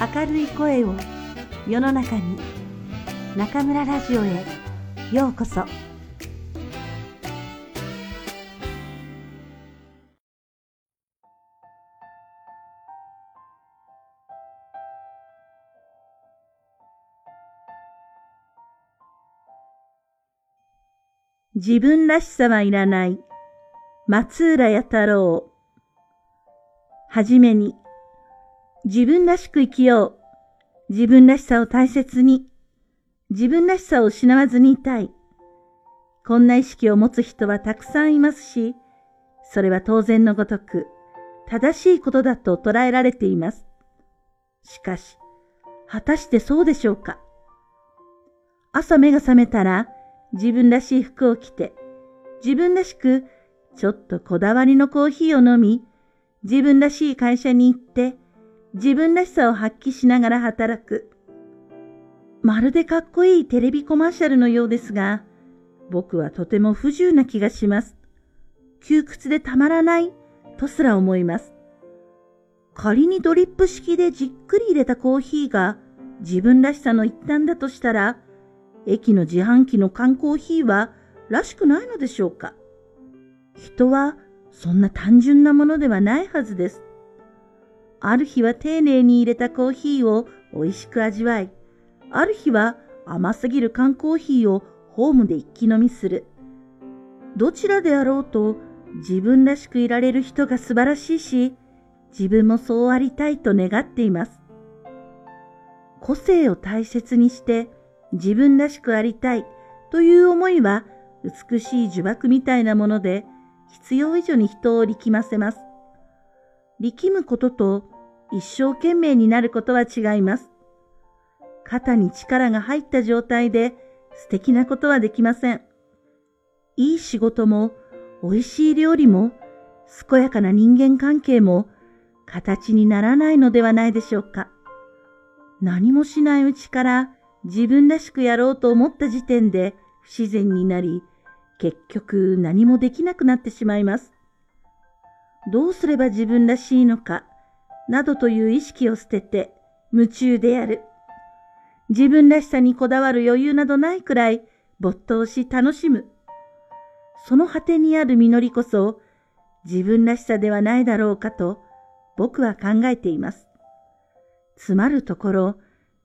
明るい声を世の中に中村ラジオへようこそ。自分らしさはいらない松浦弥太郎。はじめに自分らしく生きよう。自分らしさを大切に。自分らしさを失わずにいたい。こんな意識を持つ人はたくさんいますし、それは当然のごとく、正しいことだと捉えられています。しかし、果たしてそうでしょうか？朝目が覚めたら、自分らしい服を着て、自分らしく、ちょっとこだわりのコーヒーを飲み、自分らしい会社に行って、自分らしさを発揮しながら働く。まるでかっこいいテレビコマーシャルのようですが、僕はとても不自由な気がします。窮屈でたまらないとすら思います。仮にドリップ式でじっくり入れたコーヒーが自分らしさの一端だとしたら、駅の自販機の缶コーヒーはらしくないのでしょうか人はそんな単純なものではないはずです。ある日は丁寧に入れたコーヒーを美味しく味わい、ある日は甘すぎる缶コーヒーをホームで一気飲みする。どちらであろうと自分らしくいられる人が素晴らしいし、自分もそうありたいと願っています。個性を大切にして自分らしくありたいという思いは美しい呪縛みたいなもので必要以上に人を力ませます。力むことと一生懸命になることは違います。肩に力が入った状態で素敵なことはできません。いい仕事も美味しい料理も健やかな人間関係も形にならないのではないでしょうか。何もしないうちから自分らしくやろうと思った時点で不自然になり、結局何もできなくなってしまいます。どうすれば自分らしいのか、などという意識を捨てて夢中でやる。自分らしさにこだわる余裕などないくらい没頭し楽しむ。その果てにある実りこそ自分らしさではないだろうかと僕は考えています。つまるところ、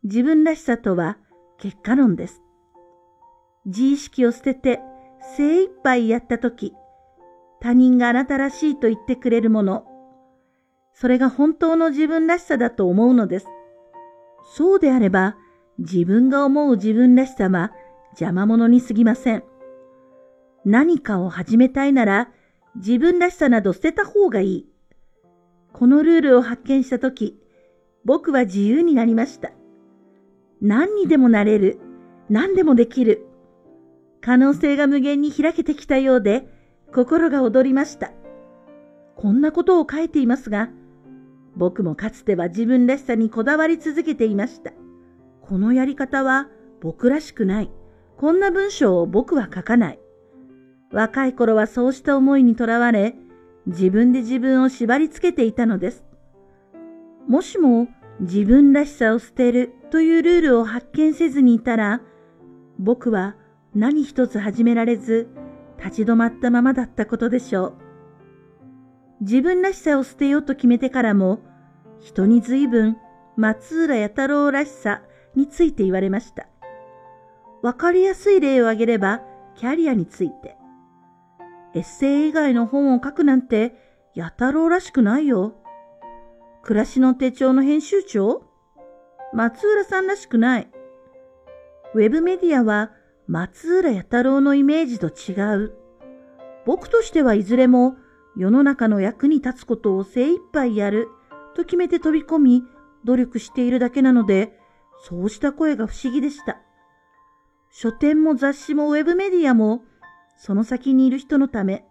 自分らしさとは結果論です。自意識を捨てて精一杯やったとき、他人があなたらしいと言ってくれるもの、それが本当の自分らしさだと思うのです。そうであれば、自分が思う自分らしさは邪魔者にすぎません。何かを始めたいなら、自分らしさなど捨てた方がいい。このルールを発見したとき、僕は自由になりました。何にでもなれる。何でもできる。可能性が無限に開けてきたようで、心が躍りました。こんなことを書いていますが、僕もかつては自分らしさにこだわり続けていました。このやり方は僕らしくない。こんな文章を僕は書かない。若い頃はそうした思いにとらわれ、自分で自分を縛り付けていたのです。もしも自分らしさを捨てるというルールを発見せずにいたら、僕は何一つ始められず、立ち止まったままだったことでしょう。自分らしさを捨てようと決めてからも、人に随分松浦弥太郎らしさについて言われました。わかりやすい例を挙げれば、キャリアについて。エッセイ以外の本を書くなんて、弥太郎らしくないよ。暮らしの手帳の編集長？松浦さんらしくない。ウェブメディアは松浦弥太郎のイメージと違う。僕としてはいずれも世の中の役に立つことを精一杯やると決めて飛び込み努力しているだけなので、そうした声が不思議でした。書店も雑誌もウェブメディアもその先にいる人のため、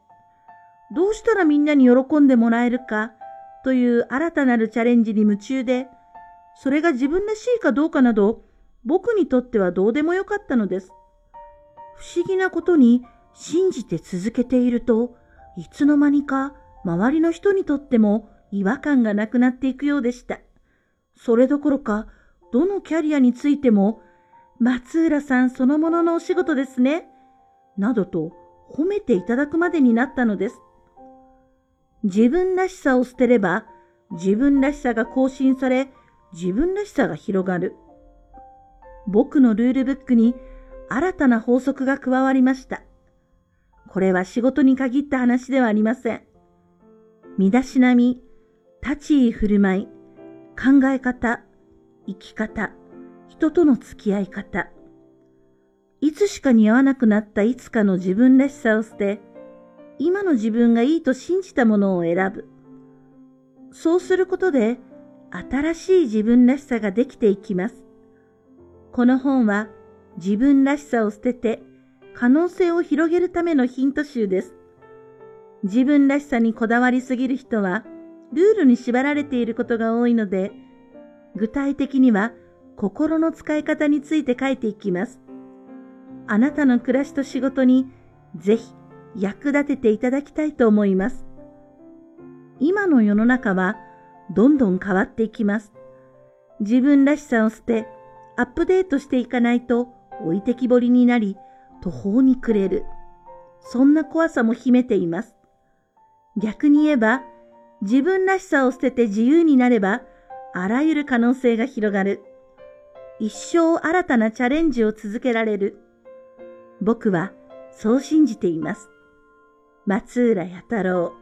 どうしたらみんなに喜んでもらえるかという新たなるチャレンジに夢中で、それが自分らしいかどうかなど僕にとってはどうでもよかったのです。不思議なことに信じて続けていると、いつの間にか周りの人にとっても違和感がなくなっていくようでした。それどころか、どのキャリアについても、松浦さんそのもののお仕事ですね。などと褒めていただくまでになったのです。自分らしさを捨てれば、自分らしさが更新され、自分らしさが広がる。僕のルールブックに新たな法則が加わりました。これは仕事に限った話ではありません。身だしなみ、立ち居振る舞い、考え方、生き方、人との付き合い方。いつしか似合わなくなったいつかの自分らしさを捨て、今の自分がいいと信じたものを選ぶ。そうすることで、新しい自分らしさができていきます。この本は、自分らしさを捨てて、可能性を広げるためのヒント集です。自分らしさにこだわりすぎる人は、ルールに縛られていることが多いので、具体的には心の使い方について書いていきます。あなたの暮らしと仕事にぜひ役立てていただきたいと思います。今の世の中はどんどん変わっていきます。自分らしさを捨て、アップデートしていかないと置いてきぼりになり、途方に暮れる。そんな怖さも秘めています。逆に言えば、自分らしさを捨てて自由になれば、あらゆる可能性が広がる。一生新たなチャレンジを続けられる。僕はそう信じています。松浦弥太郎